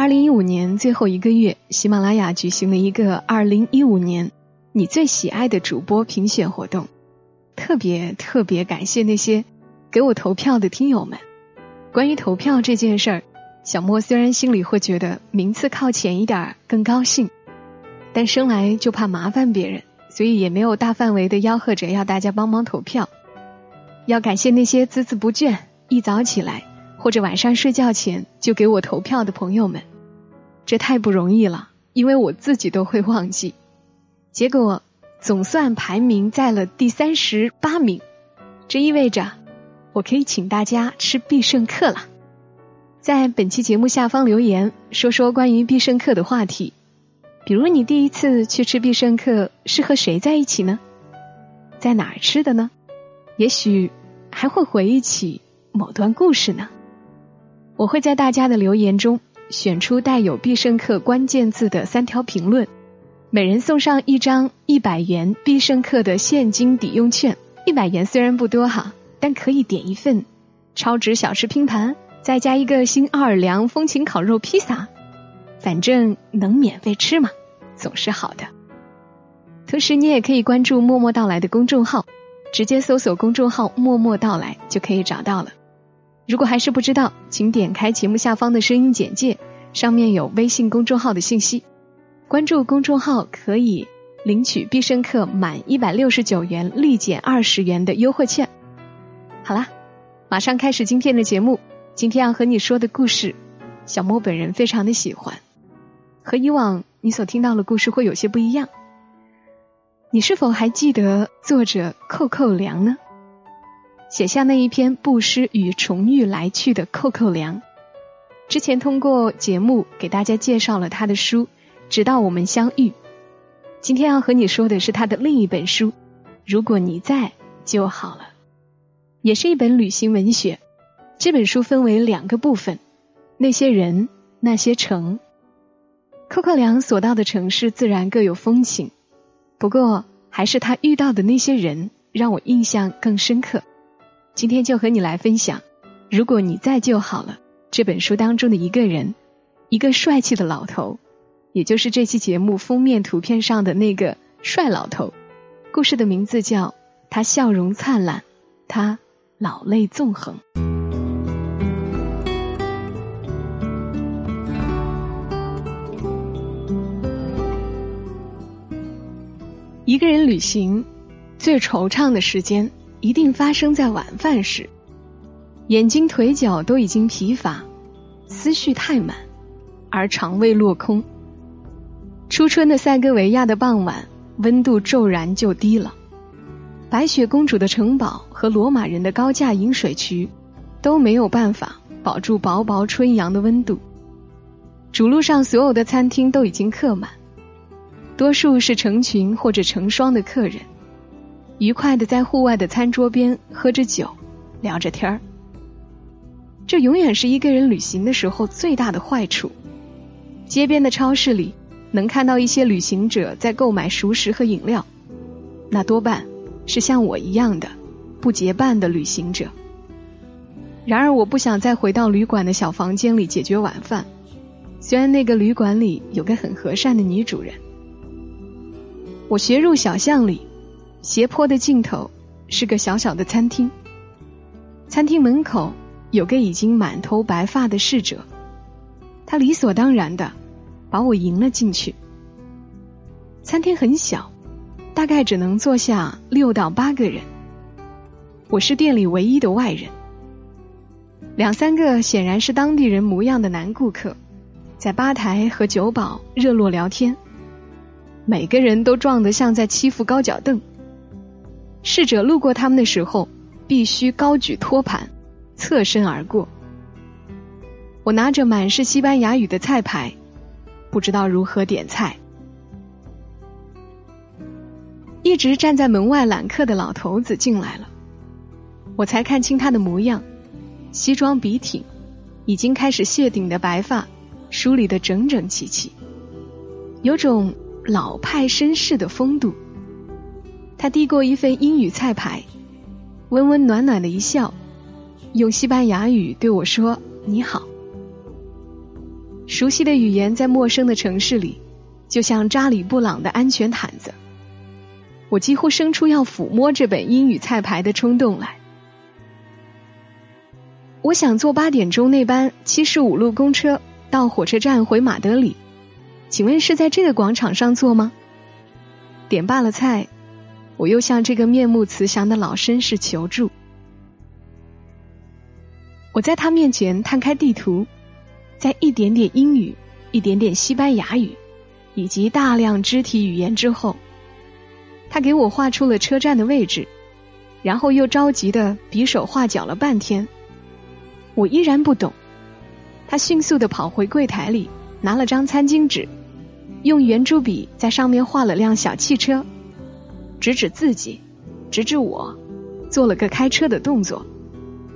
二零一五年最后一个月，喜马拉雅举行了一个二零一五年你最喜爱的主播评选活动，特别特别感谢那些给我投票的听友们。关于投票这件事儿，小莫虽然心里会觉得名次靠前一点儿更高兴，但生来就怕麻烦别人。所以也没有大范围的吆喝着要大家帮忙投票。要感谢那些孜孜不倦、一早起来或者晚上睡觉前就给我投票的朋友们，这太不容易了，因为我自己都会忘记。结果总算排名在了第三十八名，这意味着我可以请大家吃必胜客了。在本期节目下方留言，说说关于必胜客的话题。比如你第一次去吃必胜客是和谁在一起呢？在哪儿吃的呢？也许还会回忆起某段故事呢。我会在大家的留言中选出带有必胜客关键字的三条评论，每人送上一张一百元必胜客的现金抵用券。一百元虽然不多哈，但可以点一份超值小吃拼盘，再加一个新奥尔良风情烤肉披萨。反正能免费吃嘛，总是好的。同时，你也可以关注“默默到来”的公众号，直接搜索公众号“默默到来”就可以找到了。如果还是不知道，请点开节目下方的声音简介，上面有微信公众号的信息。关注公众号可以领取必胜客满一百六十九元立减二十元的优惠券。好啦，马上开始今天的节目。今天要和你说的故事，小莫本人非常的喜欢。和以往你所听到的故事会有些不一样。你是否还记得作者寇寇良呢？写下那一篇布施与重遇来去的寇寇良，之前通过节目给大家介绍了他的书《直到我们相遇》。今天要和你说的是他的另一本书《如果你在就好了》，也是一本旅行文学。这本书分为两个部分：那些人，那些城。寇寇良所到的城市自然各有风情，不过还是他遇到的那些人让我印象更深刻。今天就和你来分享，如果你在就好了。这本书当中的一个人，一个帅气的老头，也就是这期节目封面图片上的那个帅老头。故事的名字叫《他笑容灿烂，他老泪纵横》。一个人旅行，最惆怅的时间一定发生在晚饭时，眼睛腿脚都已经疲乏，思绪太满，而肠胃落空。初春的塞戈维亚的傍晚，温度骤然就低了，白雪公主的城堡和罗马人的高架引水渠都没有办法保住薄薄春阳的温度。主路上所有的餐厅都已经客满。多数是成群或者成双的客人，愉快的在户外的餐桌边喝着酒，聊着天儿。这永远是一个人旅行的时候最大的坏处。街边的超市里能看到一些旅行者在购买熟食和饮料，那多半是像我一样的不结伴的旅行者。然而，我不想再回到旅馆的小房间里解决晚饭，虽然那个旅馆里有个很和善的女主人。我斜入小巷里，斜坡的尽头是个小小的餐厅。餐厅门口有个已经满头白发的侍者，他理所当然的把我迎了进去。餐厅很小，大概只能坐下六到八个人。我是店里唯一的外人。两三个显然是当地人模样的男顾客，在吧台和酒保热络聊天。每个人都壮得像在欺负高脚凳。侍者路过他们的时候，必须高举托盘，侧身而过。我拿着满是西班牙语的菜牌，不知道如何点菜。一直站在门外揽客的老头子进来了，我才看清他的模样，西装笔挺，已经开始谢顶的白发梳理的整整齐齐，有种老派绅士的风度。他递过一份英语菜牌，温温暖暖的一笑，用西班牙语对我说：“你好。”熟悉的语言在陌生的城市里，就像扎里布朗的安全毯子。我几乎生出要抚摸这本英语菜牌的冲动来。我想坐八点钟那班七十五路公车到火车站回马德里，请问是在这个广场上坐吗？点罢了菜，我又向这个面目慈祥的老绅士求助。我在他面前摊开地图，在一点点英语、一点点西班牙语以及大量肢体语言之后。他给我画出了车站的位置，然后又着急的比手画脚了半天。我依然不懂。他迅速的跑回柜台里，拿了张餐巾纸，用圆珠笔在上面画了辆小汽车，指指自己，指指我，做了个开车的动作，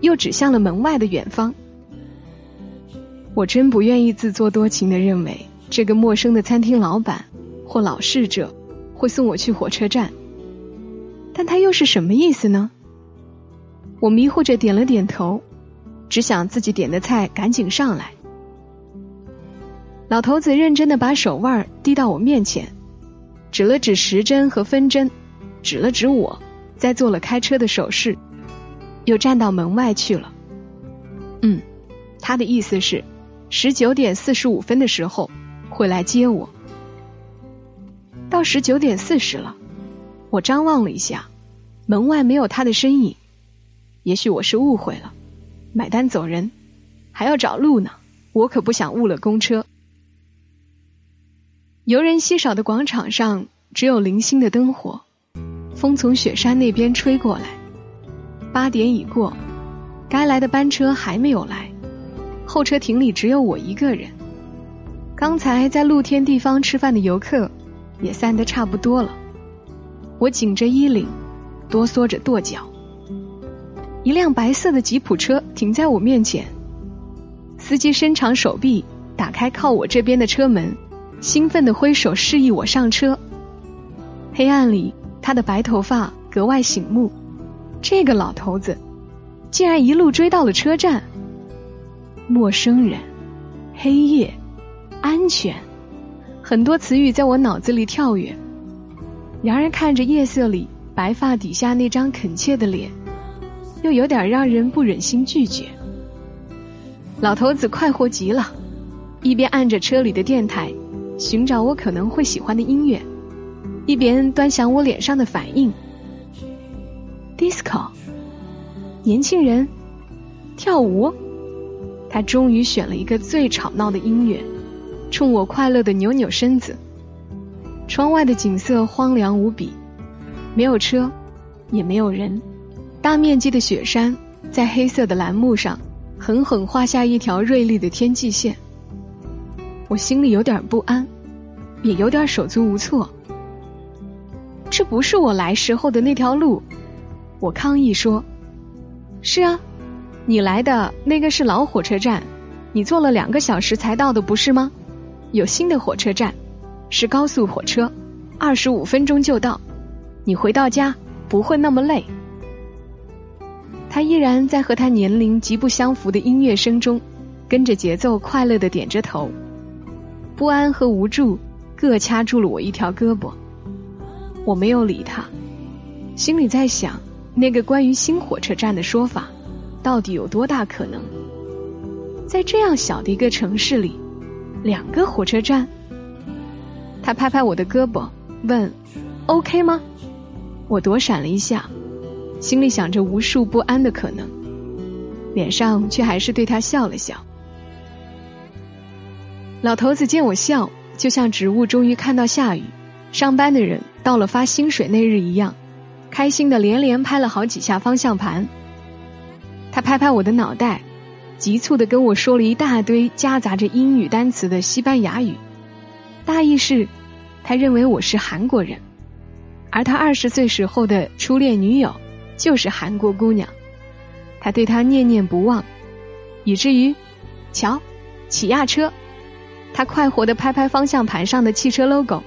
又指向了门外的远方。我真不愿意自作多情的认为这个陌生的餐厅老板或老侍者。会送我去火车站，但他又是什么意思呢？我迷糊着点了点头，只想自己点的菜赶紧上来。老头子认真的把手腕递到我面前，指了指时针和分针，指了指我，再做了开车的手势，又站到门外去了。嗯，他的意思是十九点四十五分的时候会来接我。到十九点四十了，我张望了一下，门外没有他的身影。也许我是误会了，买单走人，还要找路呢。我可不想误了公车。游人稀少的广场上只有零星的灯火，风从雪山那边吹过来。八点已过，该来的班车还没有来，候车亭里只有我一个人。刚才在露天地方吃饭的游客。也散得差不多了，我紧着衣领，哆嗦着跺脚。一辆白色的吉普车停在我面前，司机伸长手臂打开靠我这边的车门，兴奋的挥手示意我上车。黑暗里，他的白头发格外醒目。这个老头子竟然一路追到了车站。陌生人，黑夜，安全。很多词语在我脑子里跳跃，然而看着夜色里白发底下那张恳切的脸，又有点让人不忍心拒绝。老头子快活极了，一边按着车里的电台寻找我可能会喜欢的音乐，一边端详我脸上的反应。disco，年轻人跳舞，他终于选了一个最吵闹的音乐。冲我快乐的扭扭身子。窗外的景色荒凉无比，没有车，也没有人。大面积的雪山在黑色的蓝幕上狠狠画下一条锐利的天际线。我心里有点不安，也有点手足无措。这不是我来时候的那条路，我抗议说：“是啊，你来的那个是老火车站，你坐了两个小时才到的，不是吗？”有新的火车站，是高速火车，二十五分钟就到。你回到家不会那么累。他依然在和他年龄极不相符的音乐声中，跟着节奏快乐的点着头。不安和无助各掐住了我一条胳膊。我没有理他，心里在想那个关于新火车站的说法，到底有多大可能？在这样小的一个城市里。两个火车站，他拍拍我的胳膊，问：“OK 吗？”我躲闪了一下，心里想着无数不安的可能，脸上却还是对他笑了笑。老头子见我笑，就像植物终于看到下雨，上班的人到了发薪水那日一样，开心的连连拍了好几下方向盘。他拍拍我的脑袋，急促的跟我说了一大堆夹杂着英语单词的西班牙语，大意是，他认为我是韩国人，而他二十岁时候的初恋女友就是韩国姑娘，他对她念念不忘，以至于，瞧，起亚车，他快活的拍拍方向盘上的汽车 logo，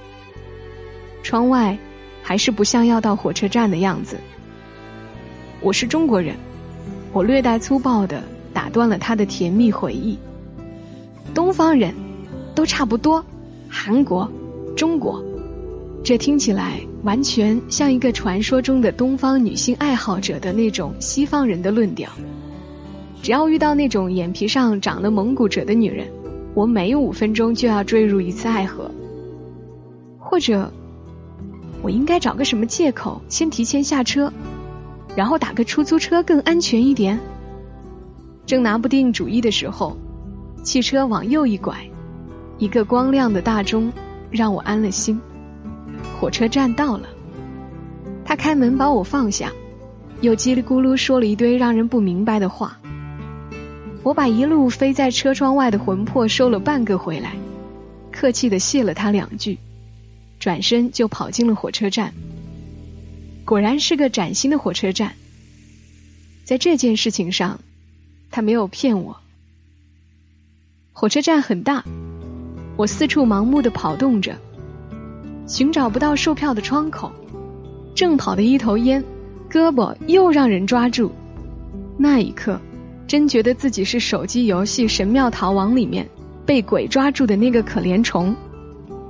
窗外还是不像要到火车站的样子。我是中国人，我略带粗暴的。打断了他的甜蜜回忆。东方人，都差不多。韩国、中国，这听起来完全像一个传说中的东方女性爱好者的那种西方人的论调。只要遇到那种眼皮上长了蒙古褶的女人，我每五分钟就要坠入一次爱河。或者，我应该找个什么借口先提前下车，然后打个出租车更安全一点。正拿不定主意的时候，汽车往右一拐，一个光亮的大钟让我安了心。火车站到了，他开门把我放下，又叽里咕噜说了一堆让人不明白的话。我把一路飞在车窗外的魂魄收了半个回来，客气的谢了他两句，转身就跑进了火车站。果然是个崭新的火车站，在这件事情上。他没有骗我。火车站很大，我四处盲目的跑动着，寻找不到售票的窗口，正跑的一头烟，胳膊又让人抓住。那一刻，真觉得自己是手机游戏《神庙逃亡》里面被鬼抓住的那个可怜虫，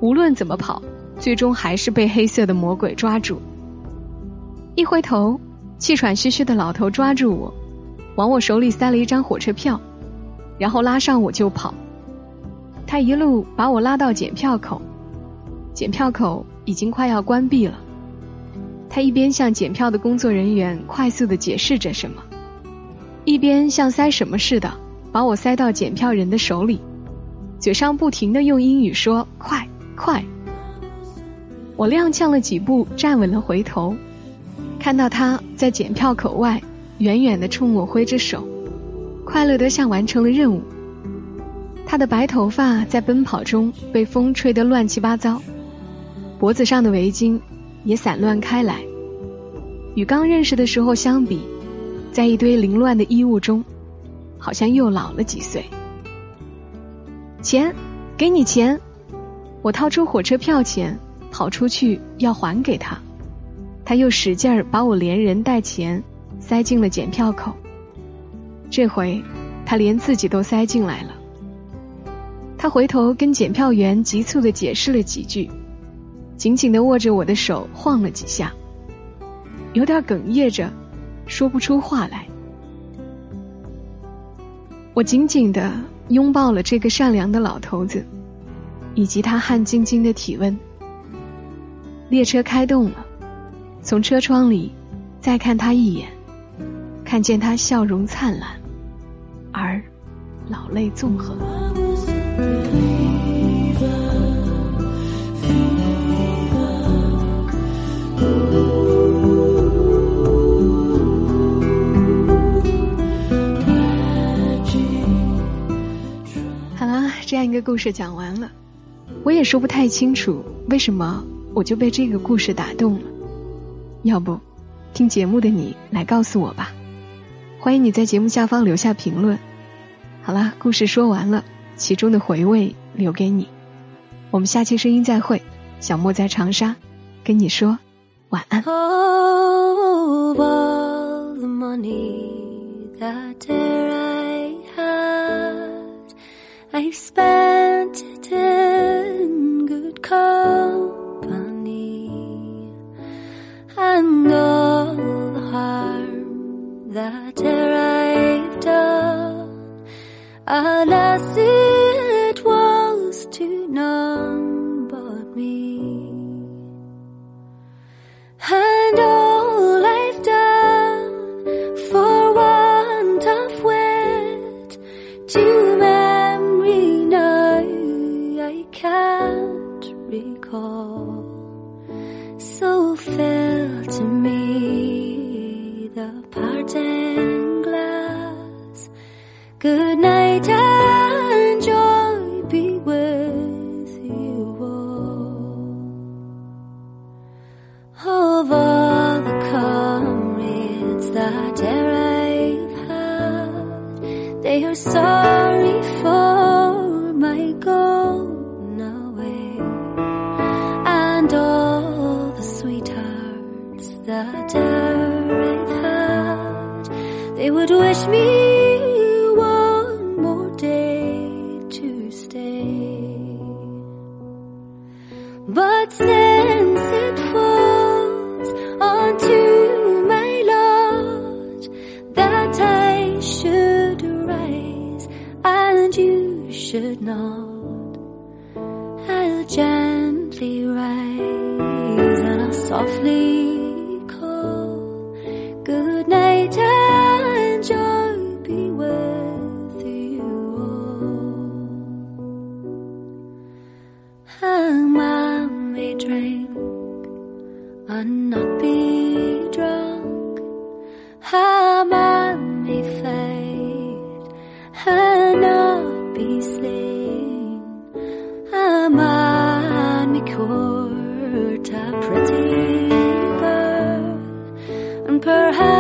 无论怎么跑，最终还是被黑色的魔鬼抓住。一回头，气喘吁吁的老头抓住我。往我手里塞了一张火车票，然后拉上我就跑。他一路把我拉到检票口，检票口已经快要关闭了。他一边向检票的工作人员快速的解释着什么，一边像塞什么似的把我塞到检票人的手里，嘴上不停的用英语说：“快快！”我踉跄了几步，站稳了，回头看到他在检票口外。远远的冲我挥着手，快乐的像完成了任务。他的白头发在奔跑中被风吹得乱七八糟，脖子上的围巾也散乱开来。与刚认识的时候相比，在一堆凌乱的衣物中，好像又老了几岁。钱，给你钱！我掏出火车票钱，跑出去要还给他，他又使劲儿把我连人带钱。塞进了检票口，这回他连自己都塞进来了。他回头跟检票员急促的解释了几句，紧紧的握着我的手晃了几下，有点哽咽着，说不出话来。我紧紧的拥抱了这个善良的老头子，以及他汗津津的体温。列车开动了，从车窗里再看他一眼。看见他笑容灿烂，而老泪纵横。好了，这样一个故事讲完了，我也说不太清楚为什么我就被这个故事打动了。要不，听节目的你来告诉我吧。欢迎你在节目下方留下评论。好了，故事说完了，其中的回味留给你。我们下期声音再会，小莫在长沙跟你说晚安。闭口 softly perhaps